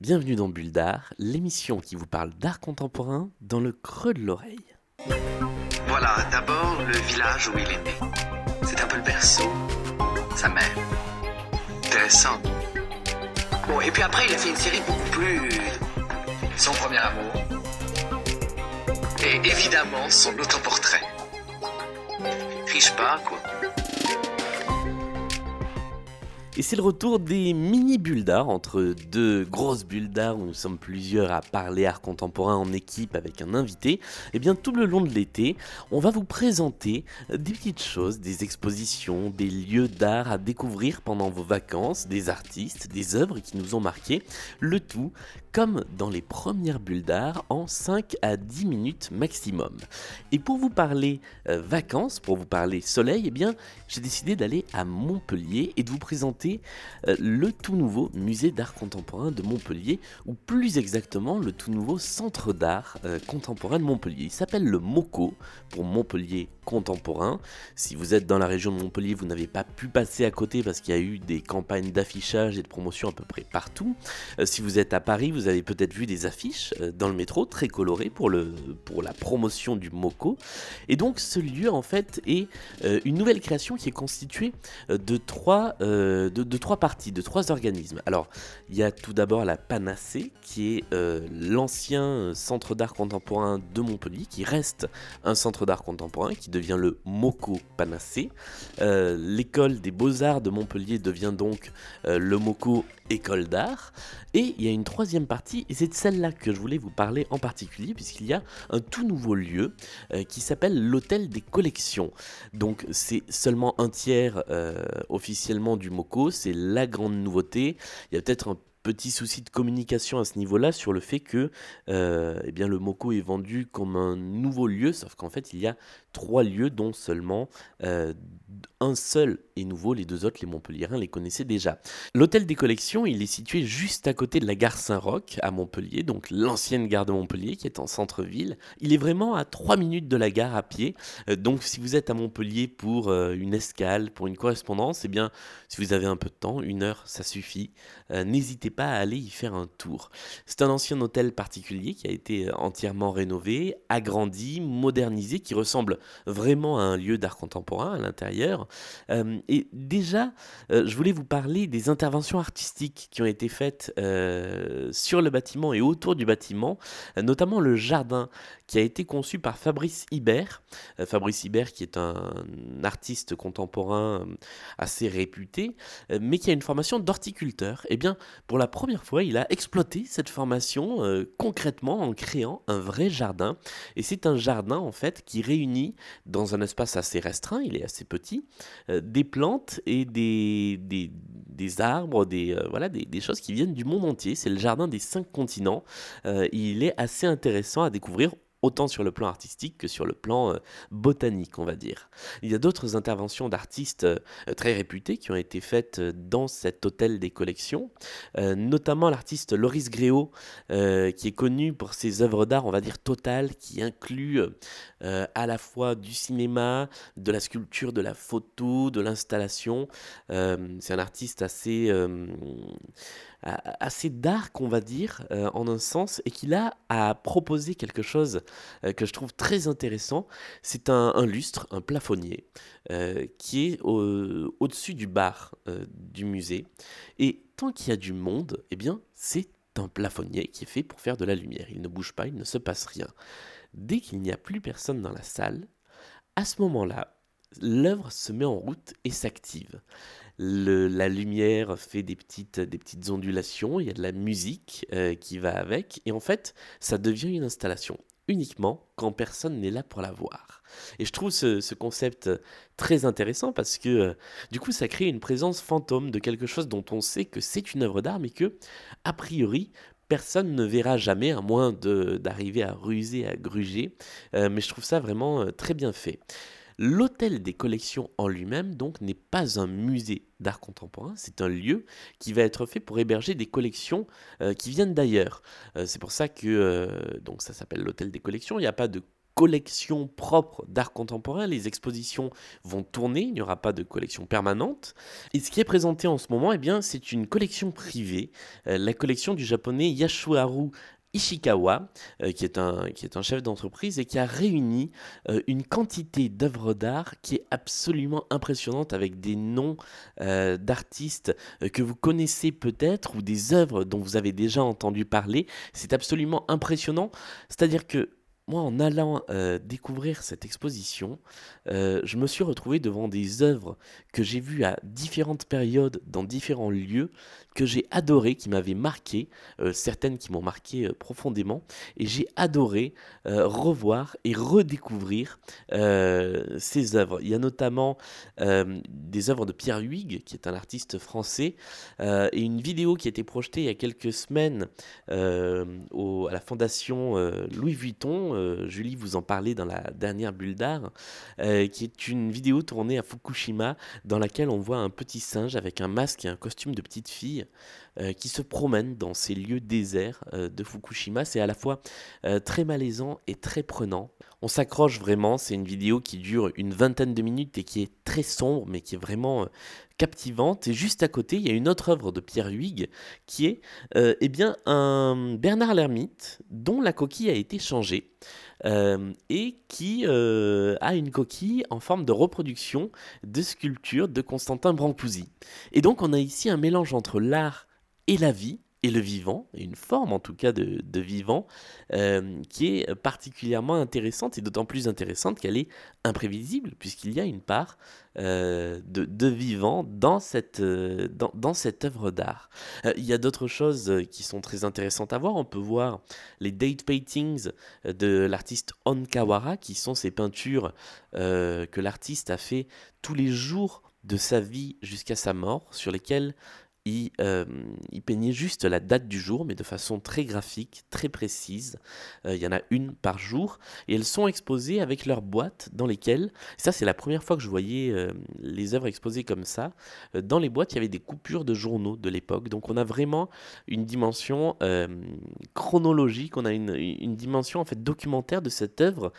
Bienvenue dans Bulle l'émission qui vous parle d'art contemporain dans le creux de l'oreille. Voilà, d'abord le village où il est né. C'est un peu le berceau, sa mère. Intéressant. Bon, et puis après, il a fait une série beaucoup plus. Son premier amour. Et évidemment, son autoportrait. Riche pas, quoi. Et c'est le retour des mini bulles d'art, entre deux grosses bulles d'art où nous sommes plusieurs à parler art contemporain en équipe avec un invité. Et eh bien tout le long de l'été, on va vous présenter des petites choses, des expositions, des lieux d'art à découvrir pendant vos vacances, des artistes, des œuvres qui nous ont marqué, le tout comme dans les premières bulles d'art en 5 à 10 minutes maximum. Et pour vous parler euh, vacances, pour vous parler soleil, eh bien j'ai décidé d'aller à Montpellier et de vous présenter euh, le tout nouveau musée d'art contemporain de Montpellier, ou plus exactement le tout nouveau centre d'art euh, contemporain de Montpellier. Il s'appelle le MOCO pour Montpellier contemporain. Si vous êtes dans la région de Montpellier, vous n'avez pas pu passer à côté parce qu'il y a eu des campagnes d'affichage et de promotion à peu près partout. Euh, si vous êtes à Paris, vous avez peut-être vu des affiches dans le métro très colorées pour, la promotion du MOCO. Et donc ce lieu en fait est une nouvelle création qui est constituée de trois, de, trois parties, de trois organismes. Alors, il y a tout d'abord la Panacée, qui est euh, l'ancien centre d'art contemporain de Montpellier, qui reste un centre d'art contemporain, qui devient le MOCO Panacée. Euh, l'école des beaux-arts de Montpellier devient donc euh, le MOCO École d'art. Et il y a une troisième partie, et c'est celle-là que je voulais vous parler en particulier, puisqu'il y a un tout nouveau lieu qui s'appelle l'Hôtel des Collections. Donc c'est seulement un tiers officiellement du MOCO c'est la grande nouveauté. Il y a peut-être un petit souci de communication à ce niveau-là sur le fait que euh, eh le MOCO est vendu comme un nouveau lieu, sauf qu'en fait il y a trois lieux dont seulement euh, un seul nouveau, les deux autres, les Montpelliérains, les connaissaient déjà. L'hôtel des collections, il est situé juste à côté de la gare Saint-Roch à Montpellier, donc l'ancienne gare de Montpellier qui est en centre-ville. Il est vraiment à 3 minutes de la gare à pied, euh, donc si vous êtes à Montpellier pour euh, une escale, pour une correspondance, eh bien si vous avez un peu de temps, une heure, ça suffit. N'hésitez pas à aller y faire un tour. C'est un ancien hôtel particulier qui a été entièrement rénové, agrandi, modernisé, qui ressemble vraiment à un lieu d'art contemporain à l'intérieur. Euh, et déjà, euh, je voulais vous parler des interventions artistiques qui ont été faites euh, sur le bâtiment et autour du bâtiment, notamment le jardin qui a été conçu par Fabrice Hibert. Fabrice Hibert qui est un artiste contemporain assez réputé, mais qui a une formation d'horticulteur. Et eh bien, pour la première fois, il a exploité cette formation concrètement en créant un vrai jardin. Et c'est un jardin en fait qui réunit dans un espace assez restreint, il est assez petit, euh, des plantes et des, des, arbres, des, euh, voilà, des, choses qui viennent du monde entier. C'est le jardin des cinq continents. Euh, il est assez intéressant à découvrir autant sur le plan artistique que sur le plan euh, botanique, on va dire. Il y a d'autres interventions d'artistes euh, très réputés qui ont été faites euh, dans cet hôtel des collections, notamment l'artiste Loris Gréau, qui est connu pour ses œuvres d'art, on va dire totales, qui incluent à la fois du cinéma, de la sculpture, de la photo, de l'installation. C'est un artiste assez assez dark, on va dire, euh, en un sens, et qu'il a à proposer quelque chose euh, que je trouve très intéressant. C'est un, lustre, un plafonnier, euh, qui est au-dessus du bar du musée. Et tant qu'il y a du monde, eh bien, c'est un plafonnier qui est fait pour faire de la lumière. Il ne bouge pas, il ne se passe rien. Dès qu'il n'y a plus personne dans la salle, à ce moment-là, l'œuvre se met en route et s'active la lumière fait des petites, des petites ondulations, il y a de la musique euh, qui va avec, et en fait, ça devient une installation uniquement quand personne n'est là pour la voir. Et je trouve ce, concept très intéressant parce que euh, du coup ça crée une présence fantôme de quelque chose dont on sait que c'est une œuvre d'art mais que a priori personne ne verra jamais à moins d'arriver à ruser, à gruger. Euh, mais je trouve ça vraiment très bien fait. L'hôtel des collections en lui-même, donc, n'est pas un musée d'art contemporain, c'est un lieu qui va être fait pour héberger des collections euh, qui viennent d'ailleurs. Euh, c'est pour ça que euh, ça s'appelle l'hôtel des collections. Il n'y a pas de collection propre d'art contemporain. Les expositions vont tourner, il n'y aura pas de collection permanente. Et ce qui est présenté en ce moment, eh bien, c'est une collection privée, la collection du japonais Yashuharu Ishikawa, euh, qui, est un, chef d'entreprise et qui a réuni euh, une quantité d'œuvres d'art qui est absolument impressionnante avec des noms euh, d'artistes que vous connaissez peut-être ou des œuvres dont vous avez déjà entendu parler. C'est absolument impressionnant. C'est-à-dire que moi, en allant découvrir cette exposition, je me suis retrouvé devant des œuvres que j'ai vues à différentes périodes, dans différents lieux, que j'ai adoré, qui m'avaient marqué, euh, certaines qui m'ont marqué euh, profondément, et j'ai adoré euh, revoir et redécouvrir ces œuvres. Il y a notamment des œuvres de Pierre Huyghe, qui est un artiste français, et une vidéo qui a été projetée il y a quelques semaines à la fondation Louis Vuitton. Julie vous en parlait dans la dernière bulle d'art, qui est une vidéo tournée à Fukushima dans laquelle on voit un petit singe avec un masque et un costume de petite fille euh, qui se promène dans ces lieux déserts euh, de Fukushima. C'est à la fois euh, très malaisant et très prenant. On s'accroche vraiment, c'est une vidéo qui dure une vingtaine de minutes et qui est très sombre mais qui est vraiment captivante. Et juste à côté, il y a une autre œuvre de Pierre Huyghe qui est eh bien, un Bernard Lermite dont la coquille a été changée. et qui a une coquille en forme de reproduction de sculpture de Constantin Brancusi. Et donc on a ici un mélange entre l'art et la vie, et le vivant, une forme en tout cas de, vivant, euh, qui est particulièrement intéressante, et d'autant plus intéressante qu'elle est imprévisible, puisqu'il y a une part euh, de, vivant dans cette, euh, dans, cette œuvre d'art. il y a d'autres choses qui sont très intéressantes à voir. On peut voir les date paintings de l'artiste Onkawara, qui sont ces peintures que l'artiste a fait tous les jours de sa vie jusqu'à sa mort, sur lesquelles euh, il, peignait juste la date du jour, mais de façon très graphique, très précise. Euh, il y en a une par jour, et elles sont exposées avec leurs boîtes dans lesquelles, ça c'est la première fois que je voyais euh, les œuvres exposées comme ça, dans les boîtes il y avait des coupures de journaux de l'époque, donc on a vraiment une dimension chronologique, on a une, dimension en fait documentaire de cette œuvre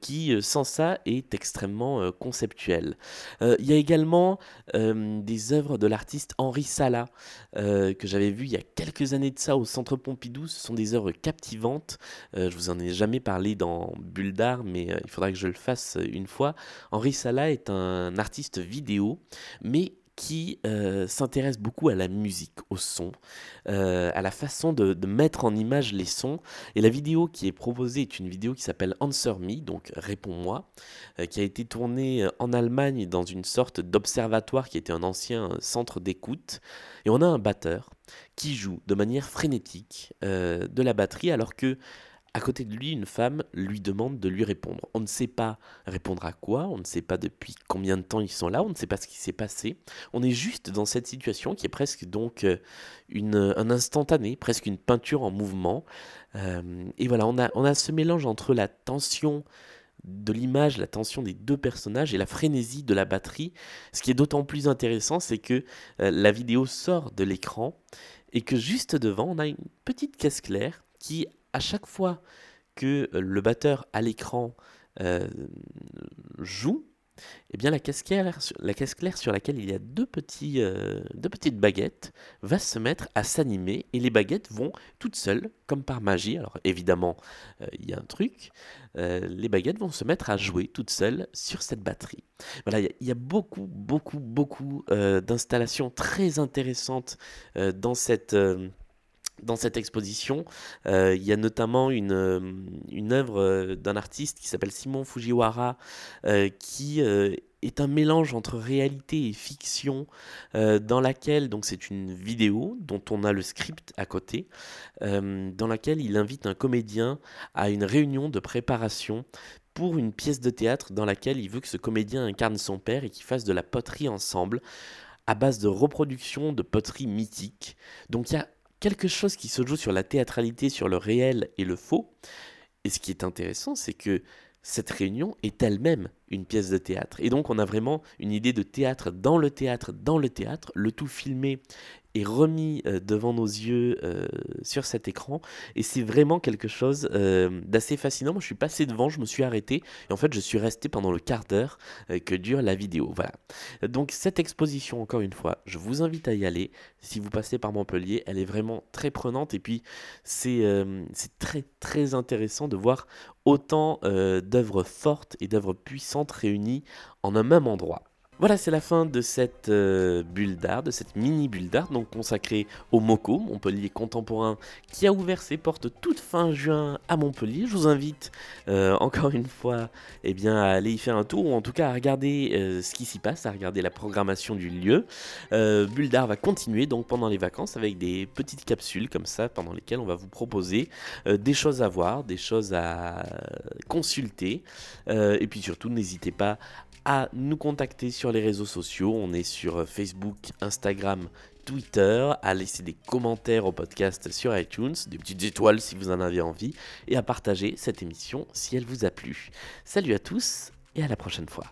qui, sans ça, est extrêmement conceptuelle. il y a également des œuvres de l'artiste Henri Euh, que j'avais vu il y a quelques années de ça au Centre Pompidou. Ce sont des œuvres captivantes. Euh, je vous en ai jamais parlé dans Bulle d'art, mais euh, il faudra que je le fasse une fois. Henri Sala est un artiste vidéo, mais qui euh, s'intéresse beaucoup à la musique, au son, euh, à la façon de, mettre en image les sons. Et la vidéo qui est proposée est une vidéo qui s'appelle Answer Me, donc Réponds-moi, euh, qui a été tournée en Allemagne dans une sorte d'observatoire qui était un ancien centre d'écoute. Et on a un batteur qui joue de manière frénétique de la batterie alors que à côté de lui, une femme lui demande de lui répondre. On ne sait pas répondre à quoi, on ne sait pas depuis combien de temps ils sont là, on ne sait pas ce qui s'est passé. On est juste dans cette situation qui est presque donc euh, une, un instantané, presque une peinture en mouvement. Euh, et voilà, on a, ce mélange entre la tension de l'image, la tension des deux personnages et la frénésie de la batterie. Ce qui est d'autant plus intéressant, c'est que euh, la vidéo sort de l'écran et que juste devant, on a une petite caisse claire qui à chaque fois que euh, le batteur à l'écran euh, joue, eh bien la caisse, claire, la caisse claire sur laquelle il y a euh, deux petites baguettes va se mettre à s'animer et les baguettes vont toutes seules, comme par magie. Alors évidemment, il y a un truc, les baguettes vont se mettre à jouer toutes seules sur cette batterie. Voilà, il y, a beaucoup, beaucoup, beaucoup d'installations très intéressantes dans cette dans cette exposition, euh, il y a notamment une, euh, une œuvre euh, d'un artiste qui s'appelle Simon Fujiwara, qui est un mélange entre réalité et fiction, dans laquelle, donc c'est une vidéo dont on a le script à côté, dans laquelle il invite un comédien à une réunion de préparation pour une pièce de théâtre dans laquelle il veut que ce comédien incarne son père et qu'ils fassent de la poterie ensemble à base de reproduction de poterie mythique. Donc il y a quelque chose qui se joue sur la théâtralité, sur le réel et le faux. Et ce qui est intéressant, c'est que cette réunion est elle-même une pièce de théâtre. Et donc on a vraiment une idée de théâtre dans le théâtre, dans le théâtre, le tout filmé est remis euh, devant nos yeux euh, sur cet écran et c'est vraiment quelque chose euh, d'assez fascinant. Moi je suis passé devant, je me suis arrêté et en fait je suis resté pendant le quart d'heure que dure la vidéo. Voilà. Donc cette exposition encore une fois, je vous invite à y aller. Si vous passez par Montpellier, elle est vraiment très prenante et puis c'est c'est très très intéressant de voir autant d'œuvres fortes et d'œuvres puissantes réunies en un même endroit. Voilà, c'est la fin de cette euh, bulle d'art, de cette mini bulle d'art, donc consacrée au MOCO, Montpellier contemporain, qui a ouvert ses portes toute fin juin à Montpellier. Je vous invite euh, encore une fois eh bien, à aller y faire un tour, ou en tout cas à regarder euh, ce qui s'y passe, à regarder la programmation du lieu. bulle d'art va continuer donc pendant les vacances avec des petites capsules comme ça, pendant lesquelles on va vous proposer des choses à voir, des choses à consulter. et puis surtout, n'hésitez pas à nous contacter sur les réseaux sociaux. On est sur Facebook, Instagram, Twitter, à laisser des commentaires au podcast sur iTunes, des petites étoiles si vous en avez envie, et à partager cette émission si elle vous a plu. Salut à tous et à la prochaine fois.